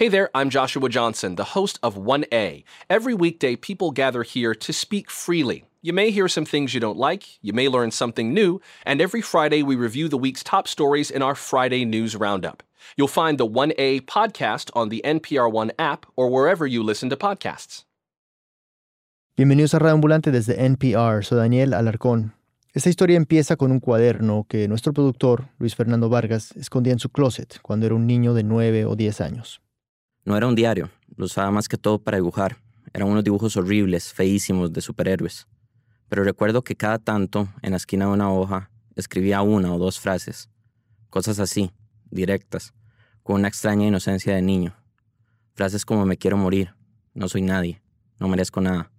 Hey there, I'm Joshua Johnson, the host of 1A. Every weekday, people gather here to speak freely. You may hear some things you don't like, you may learn something new, and every Friday we review the week's top stories in our Friday News Roundup. You'll find the 1A podcast on the NPR One app or wherever you listen to podcasts. Bienvenidos a Radio Ambulante desde NPR, soy Daniel Alarcón. Esta historia empieza con un cuaderno que nuestro productor, Luis Fernando Vargas, escondía en su closet cuando era un niño de 9 o 10 años. No era un diario, lo usaba más que todo para dibujar. Eran unos dibujos horribles, feísimos, de superhéroes. Pero recuerdo que cada tanto, en la esquina de una hoja, escribía una o dos frases. Cosas así, directas, con una extraña inocencia de niño. Frases como me quiero morir, no soy nadie, no merezco nada.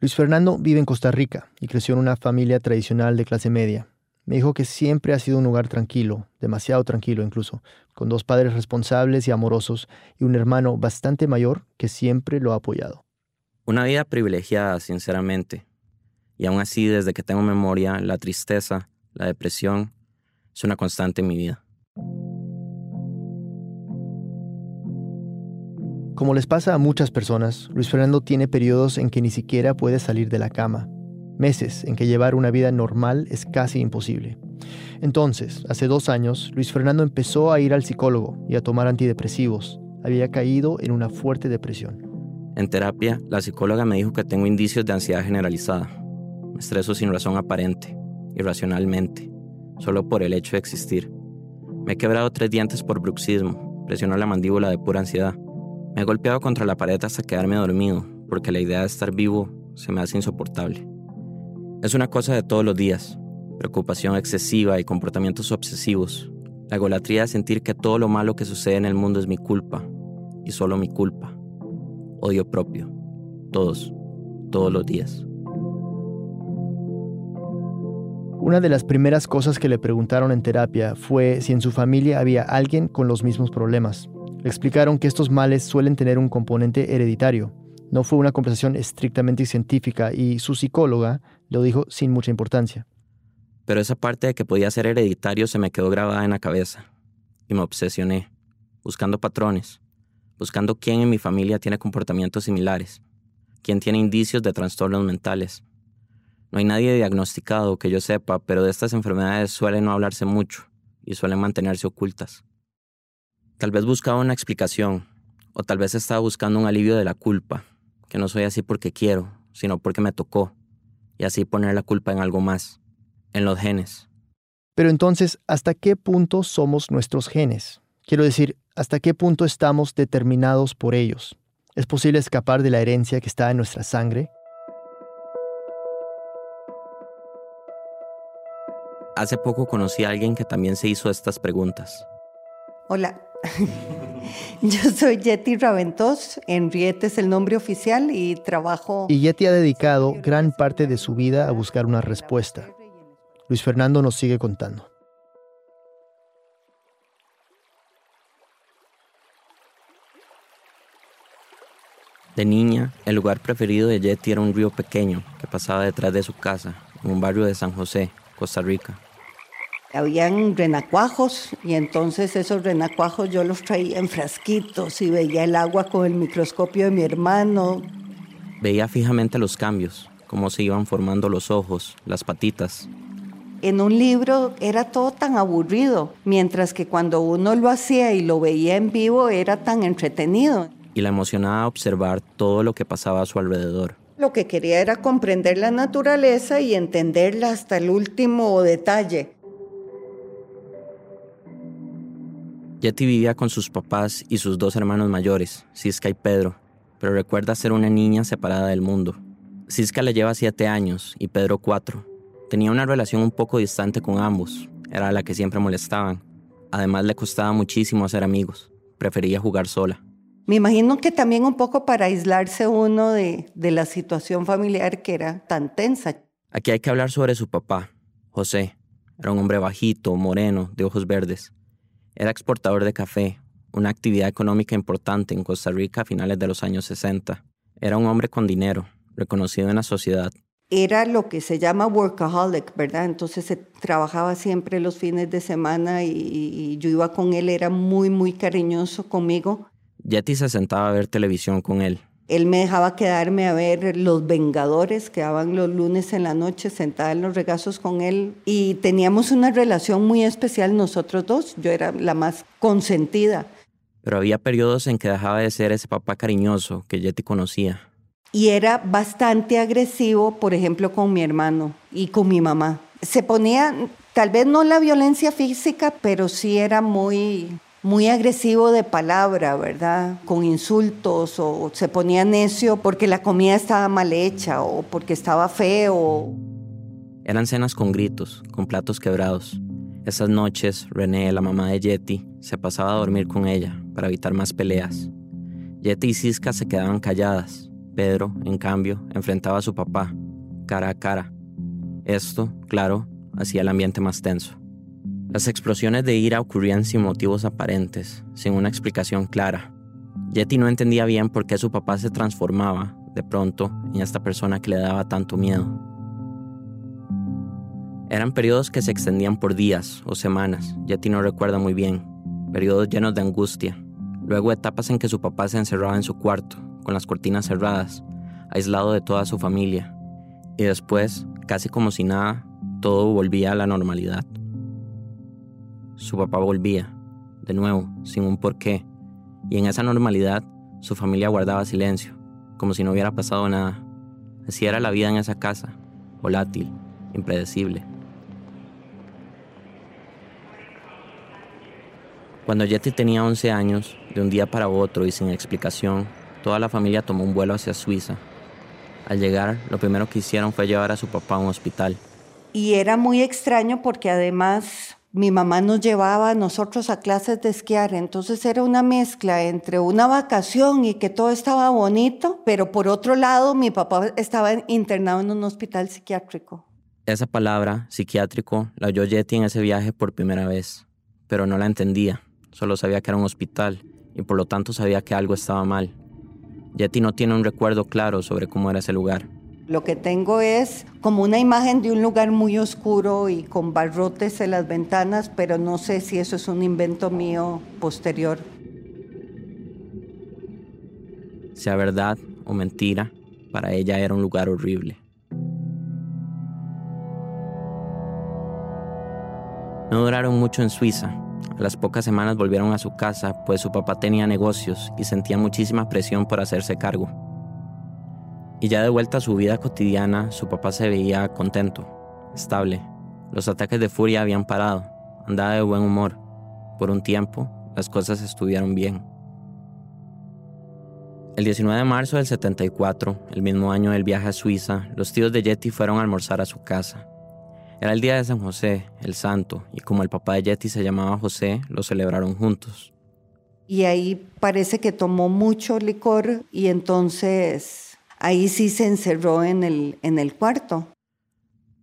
Luis Fernando vive en Costa Rica y creció en una familia tradicional de clase media. Me dijo que siempre ha sido un lugar tranquilo, demasiado tranquilo incluso, con dos padres responsables y amorosos y un hermano bastante mayor que siempre lo ha apoyado. Una vida privilegiada, sinceramente. Y aún así, desde que tengo memoria, la tristeza, la depresión, es una constante en mi vida. Como les pasa a muchas personas, Luis Fernando tiene periodos en que ni siquiera puede salir de la cama, meses en que llevar una vida normal es casi imposible. Entonces, hace dos años, Luis Fernando empezó a ir al psicólogo y a tomar antidepresivos. Había caído en una fuerte depresión. En terapia, la psicóloga me dijo que tengo indicios de ansiedad generalizada. Me estreso sin razón aparente, irracionalmente, solo por el hecho de existir. Me he quebrado tres dientes por bruxismo, presiono la mandíbula de pura ansiedad. Me he golpeado contra la pared hasta quedarme dormido, porque la idea de estar vivo se me hace insoportable. Es una cosa de todos los días. Preocupación excesiva y comportamientos obsesivos. La golatría de sentir que todo lo malo que sucede en el mundo es mi culpa. Y solo mi culpa. Odio propio. Todos. Todos los días. Una de las primeras cosas que le preguntaron en terapia fue si en su familia había alguien con los mismos problemas. Le explicaron que estos males suelen tener un componente hereditario. No fue una conversación estrictamente científica y su psicóloga lo dijo sin mucha importancia. Pero esa parte de que podía ser hereditario se me quedó grabada en la cabeza y me obsesioné, buscando patrones, buscando quién en mi familia tiene comportamientos similares, quién tiene indicios de trastornos mentales. No hay nadie diagnosticado que yo sepa, pero de estas enfermedades suelen no hablarse mucho y suelen mantenerse ocultas. Tal vez buscaba una explicación, o tal vez estaba buscando un alivio de la culpa, que no soy así porque quiero, sino porque me tocó, y así poner la culpa en algo más, en los genes. Pero entonces, ¿hasta qué punto somos nuestros genes? Quiero decir, ¿hasta qué punto estamos determinados por ellos? ¿Es posible escapar de la herencia que está en nuestra sangre? Hace poco conocí a alguien que también se hizo estas preguntas. Hola, yo soy Yeti Raventos, Henriette es el nombre oficial y trabajo... Y Yeti ha dedicado gran parte de su vida a buscar una respuesta. Luis Fernando nos sigue contando. De niña, el lugar preferido de Yeti era un río pequeño que pasaba detrás de su casa, en un barrio de San José, Costa Rica. Habían renacuajos y entonces esos renacuajos yo los traía en frasquitos y veía el agua con el microscopio de mi hermano. Veía fijamente los cambios, cómo se iban formando los ojos, las patitas. En un libro era todo tan aburrido, mientras que cuando uno lo hacía y lo veía en vivo era tan entretenido. Y la emocionaba observar todo lo que pasaba a su alrededor. Lo que quería era comprender la naturaleza y entenderla hasta el último detalle. Yeti vivía con sus papás y sus dos hermanos mayores, Siska y Pedro, pero recuerda ser una niña separada del mundo. Siska le lleva siete años y Pedro cuatro. Tenía una relación un poco distante con ambos, era la que siempre molestaban. Además le costaba muchísimo hacer amigos, prefería jugar sola. Me imagino que también un poco para aislarse uno de, de la situación familiar que era tan tensa. Aquí hay que hablar sobre su papá, José. Era un hombre bajito, moreno, de ojos verdes. Era exportador de café, una actividad económica importante en Costa Rica a finales de los años 60. Era un hombre con dinero, reconocido en la sociedad. Era lo que se llama workaholic, ¿verdad? Entonces se trabajaba siempre los fines de semana y, y yo iba con él, era muy, muy cariñoso conmigo. Yeti se sentaba a ver televisión con él. Él me dejaba quedarme a ver Los Vengadores, que daban los lunes en la noche, sentada en los regazos con él. Y teníamos una relación muy especial nosotros dos. Yo era la más consentida. Pero había periodos en que dejaba de ser ese papá cariñoso que Yeti conocía. Y era bastante agresivo, por ejemplo, con mi hermano y con mi mamá. Se ponía, tal vez no la violencia física, pero sí era muy, muy agresivo de palabra, ¿verdad? Con insultos o se ponía necio porque la comida estaba mal hecha o porque estaba feo. Eran cenas con gritos, con platos quebrados. Esas noches, René, la mamá de Yeti, se pasaba a dormir con ella para evitar más peleas. Yeti y Siska se quedaban calladas. Pedro, en cambio, enfrentaba a su papá, cara a cara. Esto, claro, hacía el ambiente más tenso. Las explosiones de ira ocurrían sin motivos aparentes, sin una explicación clara. Yeti no entendía bien por qué su papá se transformaba, de pronto, en esta persona que le daba tanto miedo. Eran periodos que se extendían por días o semanas, Yeti no recuerda muy bien, periodos llenos de angustia. Luego etapas en que su papá se encerraba en su cuarto, con las cortinas cerradas, aislado de toda su familia. Y después, casi como si nada, todo volvía a la normalidad. Su papá volvía, de nuevo, sin un porqué, y en esa normalidad su familia guardaba silencio, como si no hubiera pasado nada. Así era la vida en esa casa, volátil, impredecible. Cuando Yeti tenía 11 años, de un día para otro y sin explicación, toda la familia tomó un vuelo hacia Suiza. Al llegar, lo primero que hicieron fue llevar a su papá a un hospital. Y era muy extraño porque además mi mamá nos llevaba a nosotros a clases de esquiar, entonces era una mezcla entre una vacación y que todo estaba bonito, pero por otro lado mi papá estaba internado en un hospital psiquiátrico. Esa palabra, psiquiátrico, la oyó Yeti en ese viaje por primera vez, pero no la entendía, solo sabía que era un hospital y por lo tanto sabía que algo estaba mal. Yeti no tiene un recuerdo claro sobre cómo era ese lugar. Lo que tengo es como una imagen de un lugar muy oscuro y con barrotes en las ventanas, pero no sé si eso es un invento mío posterior. Sea verdad o mentira, para ella era un lugar horrible. No duraron mucho en Suiza. A las pocas semanas volvieron a su casa, pues su papá tenía negocios y sentía muchísima presión por hacerse cargo. Y ya de vuelta a su vida cotidiana, su papá se veía contento, estable. Los ataques de furia habían parado, andaba de buen humor. Por un tiempo, las cosas estuvieron bien. El 19 de marzo del 74, el mismo año del viaje a Suiza, los tíos de Yeti fueron a almorzar a su casa. Era el día de San José, el santo, y como el papá de Yeti se llamaba José, lo celebraron juntos. Y ahí parece que tomó mucho licor y entonces ahí sí se encerró en el, en el cuarto.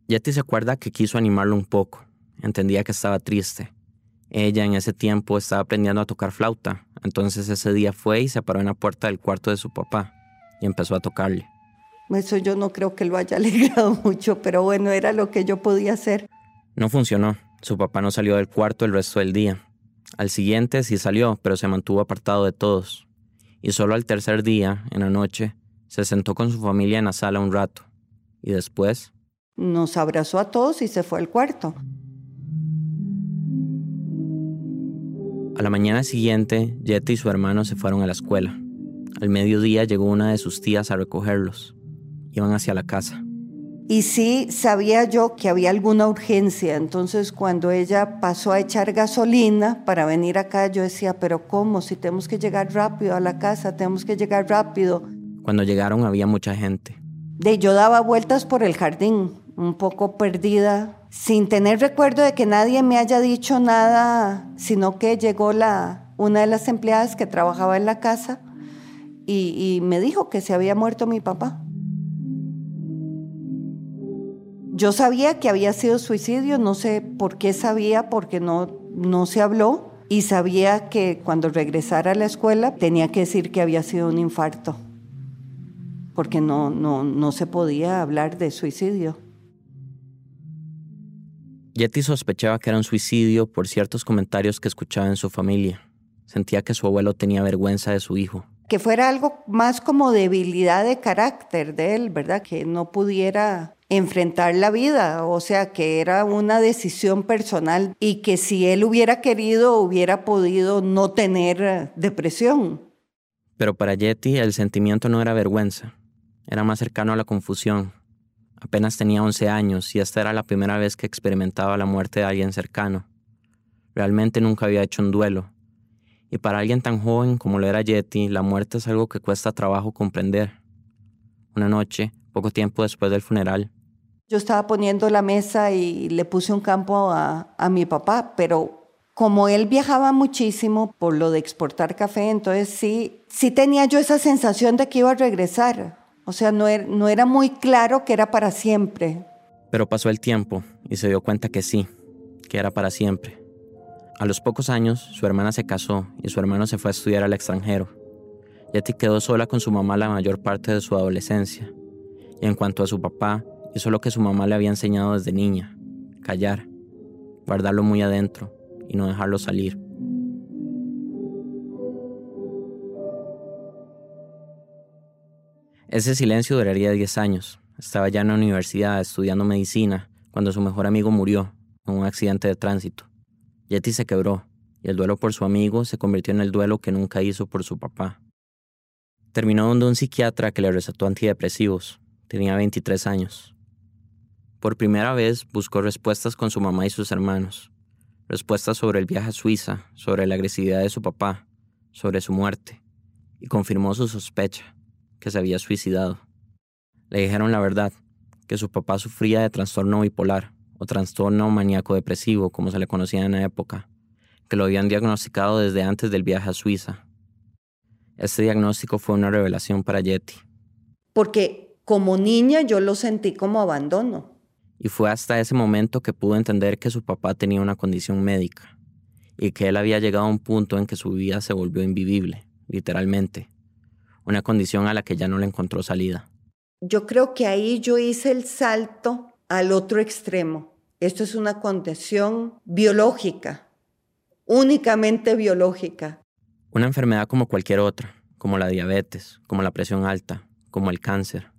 Yeti se acuerda que quiso animarlo un poco. Entendía que estaba triste. Ella en ese tiempo estaba aprendiendo a tocar flauta, entonces ese día fue y se paró en la puerta del cuarto de su papá y empezó a tocarle. Eso yo no creo que lo haya alegrado mucho, pero bueno, era lo que yo podía hacer. No funcionó. Su papá no salió del cuarto el resto del día. Al siguiente sí salió, pero se mantuvo apartado de todos. Y solo al tercer día, en la noche, se sentó con su familia en la sala un rato y después... Nos abrazó a todos y se fue al cuarto. A la mañana siguiente, Yeti y su hermano se fueron a la escuela. Al mediodía llegó una de sus tías a recogerlos. Iban hacia la casa. Y sí sabía yo que había alguna urgencia, entonces cuando ella pasó a echar gasolina para venir acá, yo decía, pero ¿cómo? Si tenemos que llegar rápido a la casa, tenemos que llegar rápido. Cuando llegaron había mucha gente. De yo daba vueltas por el jardín, un poco perdida, sin tener recuerdo de que nadie me haya dicho nada, sino que llegó la, una de las empleadas que trabajaba en la casa y, y me dijo que se había muerto mi papá. Yo sabía que había sido suicidio, no sé por qué sabía, porque no, no se habló, y sabía que cuando regresara a la escuela tenía que decir que había sido un infarto porque no, no, no se podía hablar de suicidio. Yeti sospechaba que era un suicidio por ciertos comentarios que escuchaba en su familia. Sentía que su abuelo tenía vergüenza de su hijo. Que fuera algo más como debilidad de carácter de él, ¿verdad? Que no pudiera enfrentar la vida, o sea, que era una decisión personal y que si él hubiera querido hubiera podido no tener depresión. Pero para Yeti el sentimiento no era vergüenza, era más cercano a la confusión. Apenas tenía 11 años y esta era la primera vez que experimentaba la muerte de alguien cercano. Realmente nunca había hecho un duelo. Y para alguien tan joven como lo era Yeti, la muerte es algo que cuesta trabajo comprender. Una noche, poco tiempo después del funeral, yo estaba poniendo la mesa y le puse un campo a, a mi papá, pero como él viajaba muchísimo por lo de exportar café, entonces sí, sí tenía yo esa sensación de que iba a regresar. O sea, no era, no era muy claro que era para siempre. Pero pasó el tiempo y se dio cuenta que sí, que era para siempre. A los pocos años, su hermana se casó y su hermano se fue a estudiar al extranjero. Yeti quedó sola con su mamá la mayor parte de su adolescencia. Y en cuanto a su papá, hizo lo que su mamá le había enseñado desde niña, callar, guardarlo muy adentro y no dejarlo salir. Ese silencio duraría 10 años. Estaba ya en la universidad estudiando medicina cuando su mejor amigo murió en un accidente de tránsito. Yeti se quebró y el duelo por su amigo se convirtió en el duelo que nunca hizo por su papá. Terminó donde un psiquiatra que le recetó antidepresivos. Tenía 23 años. Por primera vez buscó respuestas con su mamá y sus hermanos respuestas sobre el viaje a Suiza, sobre la agresividad de su papá, sobre su muerte, y confirmó su sospecha, que se había suicidado. Le dijeron la verdad, que su papá sufría de trastorno bipolar o trastorno maníaco depresivo, como se le conocía en la época, que lo habían diagnosticado desde antes del viaje a Suiza. Este diagnóstico fue una revelación para Yeti. Porque como niña yo lo sentí como abandono y fue hasta ese momento que pudo entender que su papá tenía una condición médica y que él había llegado a un punto en que su vida se volvió invivible, literalmente, una condición a la que ya no le encontró salida. Yo creo que ahí yo hice el salto al otro extremo. Esto es una condición biológica, únicamente biológica. Una enfermedad como cualquier otra, como la diabetes, como la presión alta, como el cáncer,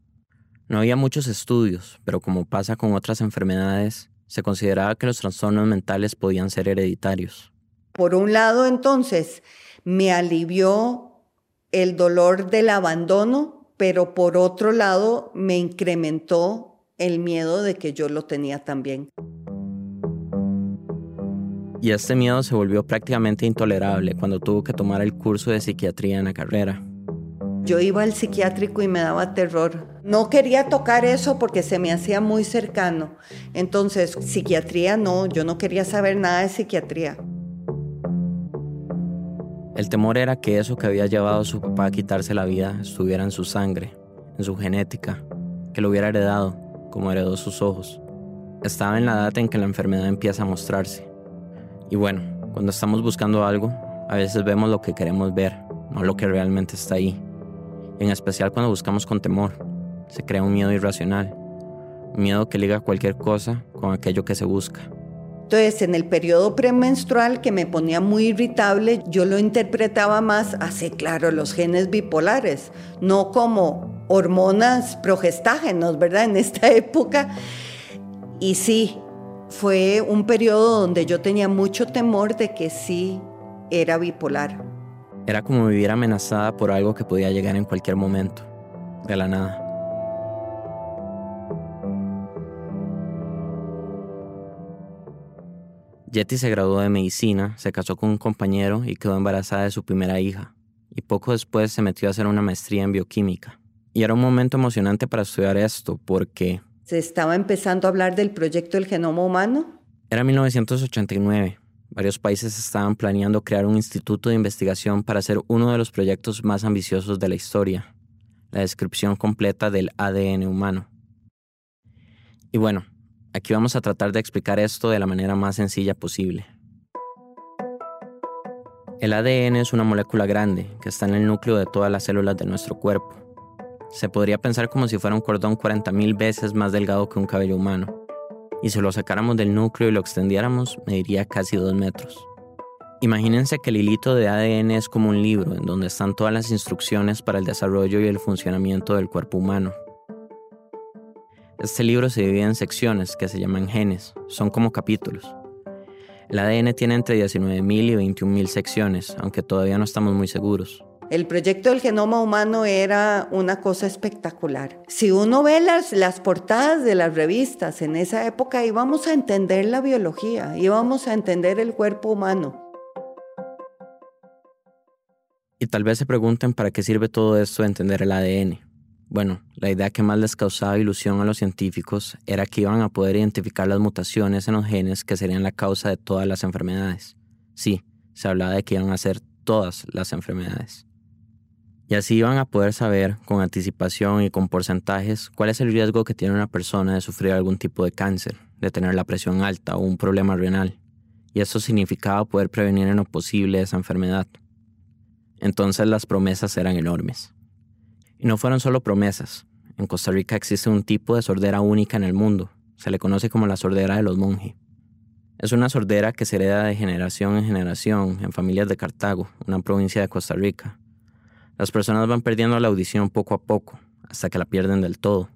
no había muchos estudios, pero como pasa con otras enfermedades, se consideraba que los trastornos mentales podían ser hereditarios. Por un lado, entonces, me alivió el dolor del abandono, pero por otro lado, me incrementó el miedo de que yo lo tenía también. Y este miedo se volvió prácticamente intolerable cuando tuvo que tomar el curso de psiquiatría en la carrera. Yo iba al psiquiátrico y me daba terror. No quería tocar eso porque se me hacía muy cercano. Entonces, psiquiatría no, yo no quería saber nada de psiquiatría. El temor era que eso que había llevado a su papá a quitarse la vida estuviera en su sangre, en su genética, que lo hubiera heredado, como heredó sus ojos. Estaba en la edad en que la enfermedad empieza a mostrarse. Y bueno, cuando estamos buscando algo, a veces vemos lo que queremos ver, no lo que realmente está ahí en especial cuando buscamos con temor. Se crea un miedo irracional, un miedo que liga cualquier cosa con aquello que se busca. Entonces, en el periodo premenstrual que me ponía muy irritable, yo lo interpretaba más así, claro, los genes bipolares, no como hormonas progestágenos, ¿verdad? En esta época. Y sí, fue un periodo donde yo tenía mucho temor de que sí era bipolar. Era como vivir amenazada por algo que podía llegar en cualquier momento, de la nada. Jetty se graduó de medicina, se casó con un compañero y quedó embarazada de su primera hija. Y poco después se metió a hacer una maestría en bioquímica. Y era un momento emocionante para estudiar esto porque... ¿Se estaba empezando a hablar del proyecto del genoma humano? Era 1989 Varios países estaban planeando crear un instituto de investigación para hacer uno de los proyectos más ambiciosos de la historia, la descripción completa del ADN humano. Y bueno, aquí vamos a tratar de explicar esto de la manera más sencilla posible. El ADN es una molécula grande que está en el núcleo de todas las células de nuestro cuerpo. Se podría pensar como si fuera un cordón 40.000 veces más delgado que un cabello humano y si lo sacáramos del núcleo y lo extendiéramos, mediría casi dos metros. Imagínense que el hilito de ADN es como un libro en donde están todas las instrucciones para el desarrollo y el funcionamiento del cuerpo humano. Este libro se divide en secciones que se llaman genes, son como capítulos. El ADN tiene entre 19.000 y 21.000 secciones, aunque todavía no estamos muy seguros. El proyecto del genoma humano era una cosa espectacular. Si uno ve las, las portadas de las revistas en esa época, íbamos a entender la biología, íbamos a entender el cuerpo humano. Y tal vez se pregunten para qué sirve todo esto de entender el ADN. Bueno, la idea que más les causaba ilusión a los científicos era que iban a poder identificar las mutaciones en los genes que serían la causa de todas las enfermedades. Sí, se hablaba de que iban a ser todas las enfermedades. Y así iban a poder saber con anticipación y con porcentajes cuál es el riesgo que tiene una persona de sufrir algún tipo de cáncer, de tener la presión alta o un problema renal. Y eso significaba poder prevenir en lo posible esa enfermedad. Entonces las promesas eran enormes. Y no fueron solo promesas. En Costa Rica existe un tipo de sordera única en el mundo. Se le conoce como la sordera de los monjes. Es una sordera que se hereda de generación en generación en familias de Cartago, una provincia de Costa Rica. Las personas van perdiendo la audición poco a poco, hasta que la pierden del todo.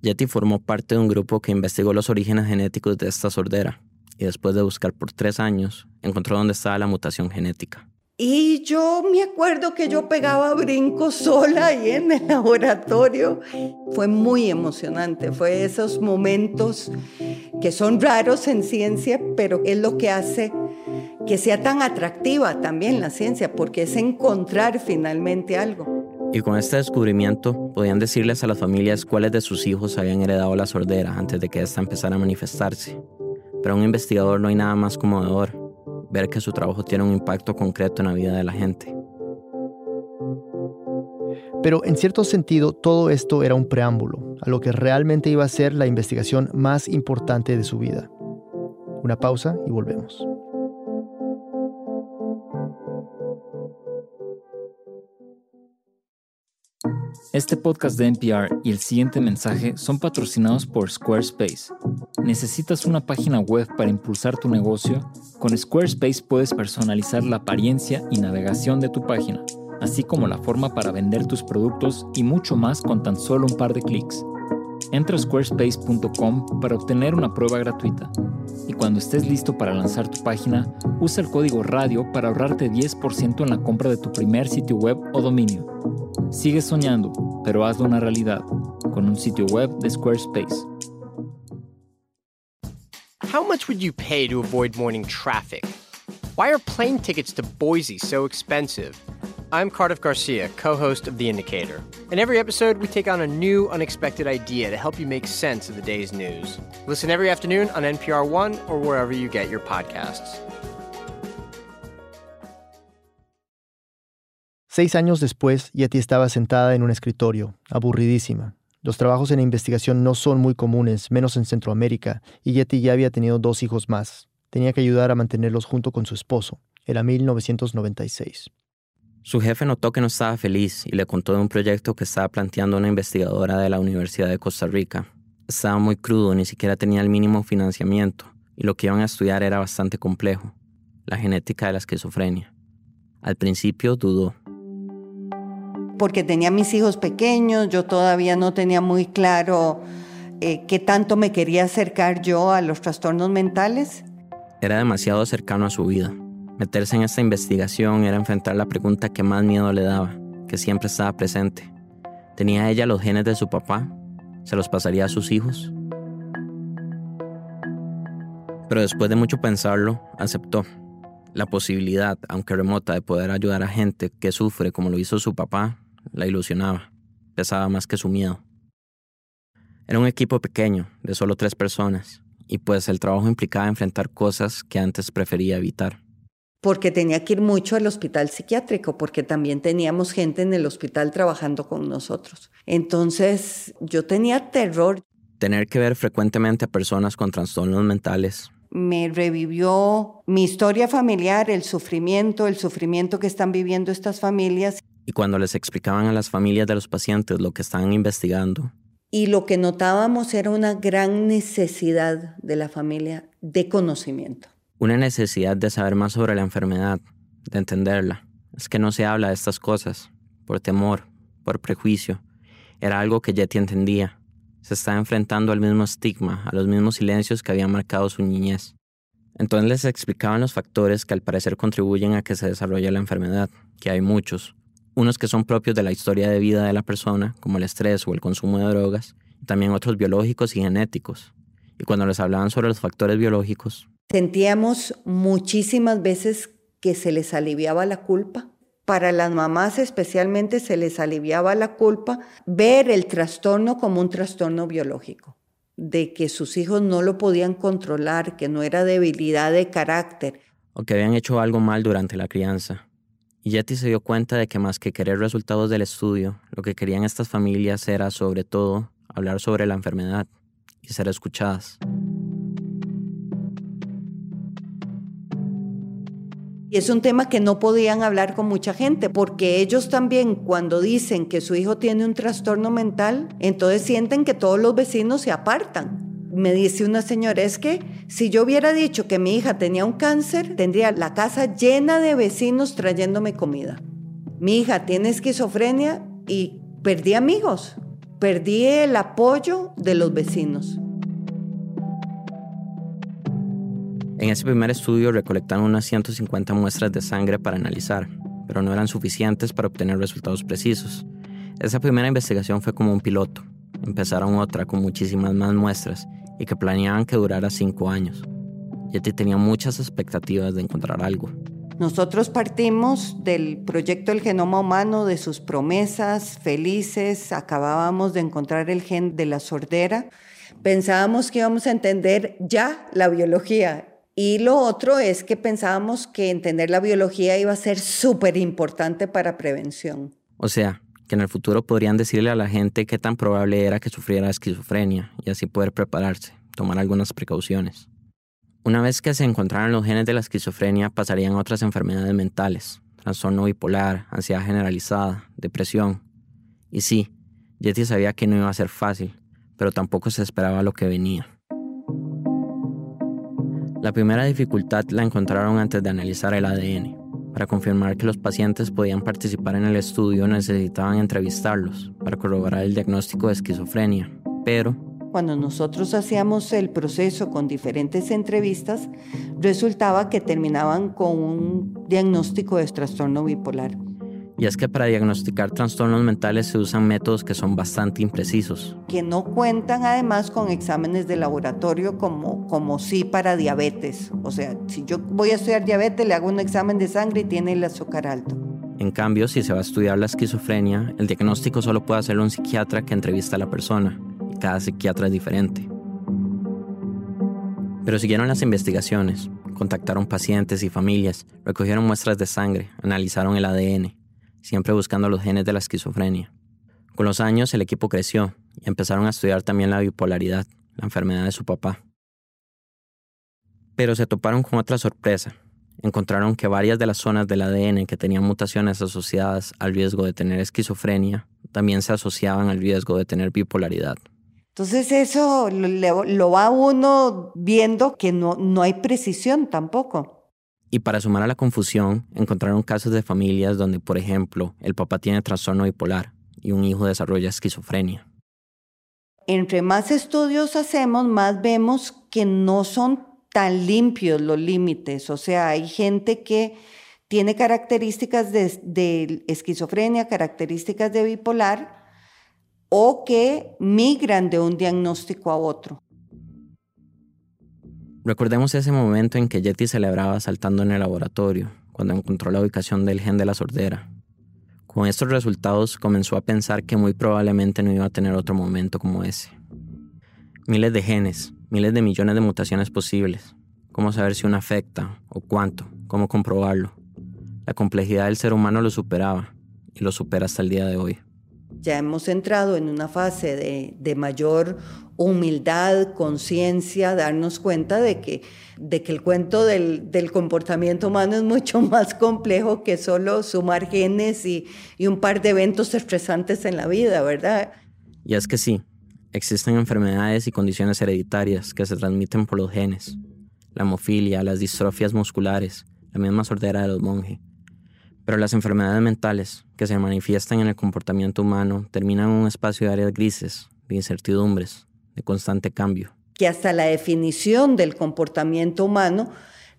Yeti formó parte de un grupo que investigó los orígenes genéticos de esta sordera, y después de buscar por tres años, encontró dónde estaba la mutación genética. Y yo me acuerdo que yo pegaba brincos sola ahí en el laboratorio. Fue muy emocionante, fue esos momentos que son raros en ciencia, pero es lo que hace que sea tan atractiva también la ciencia, porque es encontrar finalmente algo. Y con este descubrimiento podían decirles a las familias cuáles de sus hijos habían heredado la sordera antes de que ésta empezara a manifestarse. Pero a un investigador no hay nada más conmovedor ver que su trabajo tiene un impacto concreto en la vida de la gente. Pero en cierto sentido, todo esto era un preámbulo a lo que realmente iba a ser la investigación más importante de su vida. Una pausa y volvemos. Este podcast de NPR y el siguiente mensaje son patrocinados por Squarespace. ¿Necesitas una página web para impulsar tu negocio? Con Squarespace puedes personalizar la apariencia y navegación de tu página, así como la forma para vender tus productos y mucho más con tan solo un par de clics. Entra a squarespace.com para obtener una prueba gratuita. Y cuando estés listo para lanzar tu página, usa el código RADIO para ahorrarte 10% en la compra de tu primer sitio web o dominio. Sigue soñando, pero hazlo una realidad con un sitio web de Squarespace. How much would you pay to avoid morning traffic? Why are plane tickets to Boise so expensive? I'm Cardiff Garcia, co host of The Indicator. In every episode, we take on a new, unexpected idea to help you make sense of the day's news. Listen every afternoon on NPR One or wherever you get your podcasts. Seis años después, Yeti estaba sentada en un escritorio, aburridísima. Los trabajos en investigación no son muy comunes, menos en Centroamérica, y Yeti ya había tenido dos hijos más. Tenía que ayudar a mantenerlos junto con su esposo. Era 1996. Su jefe notó que no estaba feliz y le contó de un proyecto que estaba planteando una investigadora de la Universidad de Costa Rica. Estaba muy crudo, ni siquiera tenía el mínimo financiamiento, y lo que iban a estudiar era bastante complejo, la genética de la esquizofrenia. Al principio dudó. Porque tenía mis hijos pequeños, yo todavía no tenía muy claro eh, qué tanto me quería acercar yo a los trastornos mentales. Era demasiado cercano a su vida. Meterse en esta investigación era enfrentar la pregunta que más miedo le daba, que siempre estaba presente. ¿Tenía ella los genes de su papá? ¿Se los pasaría a sus hijos? Pero después de mucho pensarlo, aceptó. La posibilidad, aunque remota, de poder ayudar a gente que sufre como lo hizo su papá, la ilusionaba. Pesaba más que su miedo. Era un equipo pequeño, de solo tres personas, y pues el trabajo implicaba enfrentar cosas que antes prefería evitar porque tenía que ir mucho al hospital psiquiátrico, porque también teníamos gente en el hospital trabajando con nosotros. Entonces yo tenía terror. Tener que ver frecuentemente a personas con trastornos mentales. Me revivió mi historia familiar, el sufrimiento, el sufrimiento que están viviendo estas familias. Y cuando les explicaban a las familias de los pacientes lo que estaban investigando. Y lo que notábamos era una gran necesidad de la familia de conocimiento Una necesidad de saber más sobre la enfermedad, de entenderla. Es que no se habla de estas cosas, por temor, por prejuicio. Era algo que Yeti entendía. Se estaba enfrentando al mismo estigma, a los mismos silencios que habían marcado su niñez. Entonces les explicaban los factores que al parecer contribuyen a que se desarrolle la enfermedad, que hay muchos. Unos que son propios de la historia de vida de la persona, como el estrés o el consumo de drogas, y también otros biológicos y genéticos. Y cuando les hablaban sobre los factores biológicos, sentíamos muchísimas veces que se les aliviaba la culpa. Para las mamás especialmente se les aliviaba la culpa ver el trastorno como un trastorno biológico, de que sus hijos no lo podían controlar, que no era debilidad de carácter. O que habían hecho algo mal durante la crianza. Y Yeti se dio cuenta de que más que querer resultados del estudio, lo que querían estas familias era, sobre todo, hablar sobre la enfermedad y ser escuchadas. Y es un tema que no podían hablar con mucha gente, porque ellos también cuando dicen que su hijo tiene un trastorno mental, entonces sienten que todos los vecinos se apartan. Me dice una señora, es que si yo hubiera dicho que mi hija tenía un cáncer, tendría la casa llena de vecinos trayéndome comida. Mi hija tiene esquizofrenia y perdí amigos, perdí el apoyo de los vecinos. En ese primer estudio recolectaron unas 150 muestras de sangre para analizar, pero no eran suficientes para obtener resultados precisos. Esa primera investigación fue como un piloto. Empezaron otra con muchísimas más muestras y que planeaban que durara cinco años. Yeti tenía muchas expectativas de encontrar algo. Nosotros partimos del proyecto del genoma humano, de sus promesas felices, acabábamos de encontrar el gen de la sordera, pensábamos que íbamos a entender ya la biología y lo otro es que pensábamos que entender la biología iba a ser súper importante para prevención. O sea, que en el futuro podrían decirle a la gente qué tan probable era que sufriera esquizofrenia y así poder prepararse, tomar algunas precauciones. Una vez que se encontraran los genes de la esquizofrenia, pasarían otras enfermedades mentales, trastorno bipolar, ansiedad generalizada, depresión. Y sí, Yeti sabía que no iba a ser fácil, pero tampoco se esperaba lo que venía. La primera dificultad la encontraron antes de analizar el ADN. Para confirmar que los pacientes podían participar en el estudio necesitaban entrevistarlos para corroborar el diagnóstico de esquizofrenia, pero... Cuando nosotros hacíamos el proceso con diferentes entrevistas, resultaba que terminaban con un diagnóstico de trastorno bipolar. Y es que para diagnosticar trastornos mentales se usan métodos que son bastante imprecisos. Que no cuentan además con exámenes de laboratorio como, como sí para diabetes. O sea, si yo voy a estudiar diabetes, le hago un examen de sangre y tiene el azúcar alto. En cambio, si se va a estudiar la esquizofrenia, el diagnóstico solo puede hacerlo un psiquiatra que entrevista a la persona, y cada psiquiatra es diferente. Pero siguieron las investigaciones, contactaron pacientes y familias, recogieron muestras de sangre, analizaron el ADN, siempre buscando los genes de la esquizofrenia. Con los años el equipo creció y empezaron a estudiar también la bipolaridad, la enfermedad de su papá. Pero se toparon con otra sorpresa. Encontraron que varias de las zonas del ADN que tenían mutaciones asociadas al riesgo de tener esquizofrenia también se asociaban al riesgo de tener bipolaridad. Entonces eso lo, va uno viendo que no, no hay precisión tampoco. Y para sumar a la confusión, encontraron casos de familias donde, por ejemplo, el papá tiene trastorno bipolar y un hijo desarrolla esquizofrenia. Entre más estudios hacemos, más vemos que no son tan limpios los límites. O sea, hay gente que tiene características de, de esquizofrenia, características de bipolar, o que migran de un diagnóstico a otro. Recordemos ese momento en que Yeti celebraba saltando en el laboratorio, cuando encontró la ubicación del gen de la sordera. Con estos resultados comenzó a pensar que muy probablemente no iba a tener otro momento como ese. Miles de genes, miles de millones de mutaciones posibles. ¿Cómo saber si uno afecta o cuánto? ¿Cómo comprobarlo? La complejidad del ser humano lo superaba y lo supera hasta el día de hoy. Ya hemos entrado en una fase de, de mayor humildad, conciencia, darnos cuenta de que, de que el cuento del, del, comportamiento humano es mucho más complejo que solo sumar genes y, y un par de eventos estresantes en la vida, ¿verdad? Y es que sí, existen enfermedades y condiciones hereditarias que se transmiten por los genes. la hemofilia, las distrofias musculares, la misma sordera de los monjes. Pero las enfermedades mentales que se manifiestan en el comportamiento humano terminan en un espacio de áreas grises, de incertidumbres, de constante cambio. Que hasta la definición del comportamiento humano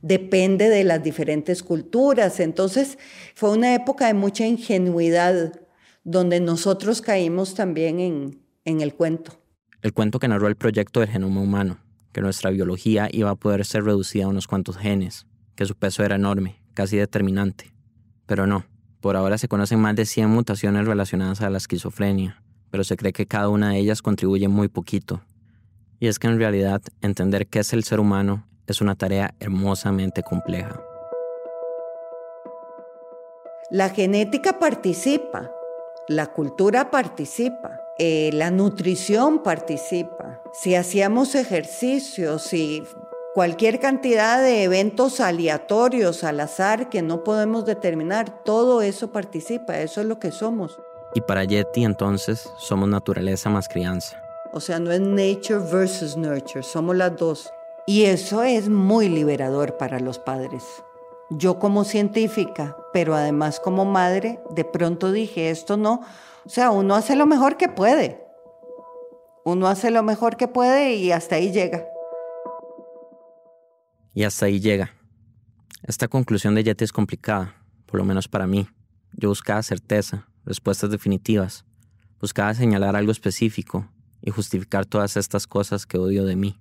depende de las diferentes culturas. Entonces fue una época de mucha ingenuidad donde nosotros caímos también en, en el cuento. El cuento que narró el proyecto del genoma humano, que nuestra biología iba a poder ser reducida a unos cuantos genes, que su peso era enorme, casi determinante. Pero no, por ahora se conocen más de 100 mutaciones relacionadas a la esquizofrenia, pero se cree que cada una de ellas contribuye muy poquito. Y es que en realidad entender qué es el ser humano es una tarea hermosamente compleja. La genética participa, la cultura participa, eh, la nutrición participa. Si hacíamos ejercicios, si cualquier cantidad de eventos aleatorios al azar que no podemos determinar, todo eso participa, eso es lo que somos. Y para Yeti entonces somos naturaleza más crianza. O sea, no es nature versus nurture, somos las dos. Y eso es muy liberador para los padres. Yo como científica, pero además como madre, de pronto dije, esto no, o sea, uno hace lo mejor que puede. Uno hace lo mejor que puede y hasta ahí llega. Y hasta ahí llega. Esta conclusión de Yeti es complicada, por lo menos para mí. Yo buscaba certeza, respuestas definitivas. Buscaba señalar algo específico y justificar todas estas cosas que odio de mí.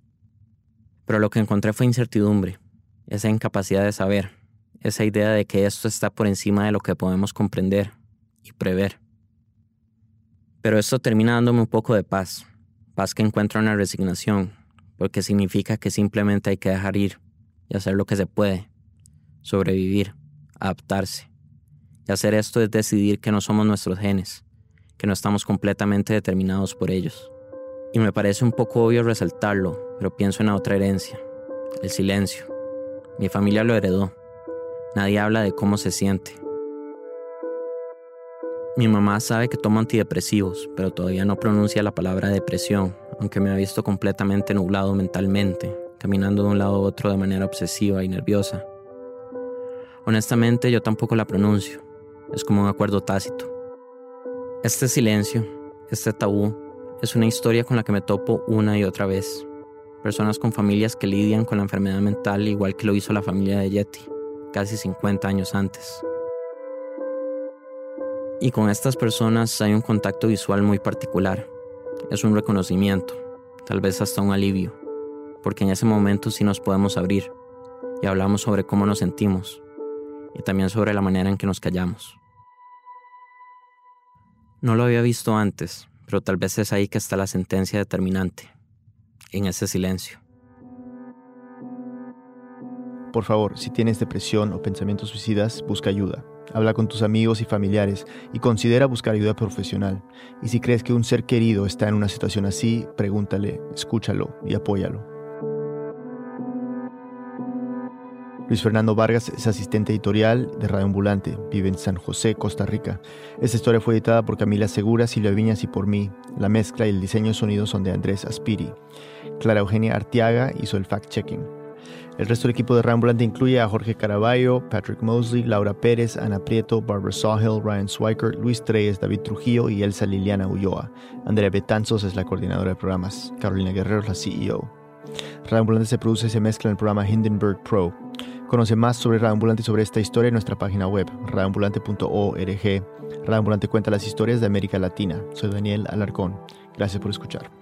Pero lo que encontré fue incertidumbre, esa incapacidad de saber, esa idea de que esto está por encima de lo que podemos comprender y prever. Pero esto termina dándome un poco de paz, paz que encuentro en la resignación, porque significa que simplemente hay que dejar ir y hacer lo que se puede, sobrevivir, adaptarse. Hacer esto es decidir que no somos nuestros genes, que no estamos completamente determinados por ellos. Y me parece un poco obvio resaltarlo, pero pienso en otra herencia, el silencio. Mi familia lo heredó. Nadie habla de cómo se siente. Mi mamá sabe que tomo antidepresivos, pero todavía no pronuncia la palabra depresión, aunque me ha visto completamente nublado mentalmente, caminando de un lado a otro de manera obsesiva y nerviosa. Honestamente, yo tampoco la pronuncio. Es como un acuerdo tácito. Este silencio, este tabú, es una historia con la que me topo una y otra vez. Personas con familias que lidian con la enfermedad mental igual que lo hizo la familia de Yeti, casi 50 años antes. Y con estas personas hay un contacto visual muy particular. Es un reconocimiento, tal vez hasta un alivio, porque en ese momento sí nos podemos abrir y hablamos sobre cómo nos sentimos y también sobre la manera en que nos callamos. No lo había visto antes, pero tal vez es ahí que está la sentencia determinante, en ese silencio. Por favor, si tienes depresión o pensamientos suicidas, busca ayuda. Habla con tus amigos y familiares y considera buscar ayuda profesional. Y si crees que un ser querido está en una situación así, pregúntale, escúchalo y apóyalo. Luis Fernando Vargas es asistente editorial de Radio Ambulante, vive en San José, Costa Rica. Esta historia fue editada por Camila Segura, Silvia Viñas y por mí. La mezcla y el diseño de sonido son de Andrés Aspiri. Clara Eugenia Artiaga hizo el fact-checking. El resto del equipo de Radio Ambulante incluye a Jorge Caraballo, Patrick Mosley, Laura Pérez, Ana Prieto, Barbara Sawhill, Ryan Swiker, Luis Treyes, David Trujillo y Elsa Liliana Ulloa. Andrea Betanzos es la coordinadora de programas. Carolina Guerrero es la CEO. Radio Ambulante se produce y se mezcla en el programa Hindenburg Pro. Conoce más sobre Radio Ambulante y sobre esta historia en nuestra página web, radioambulante.org. Radio Ambulante cuenta las historias de América Latina. Soy Daniel Alarcón. Gracias por escuchar.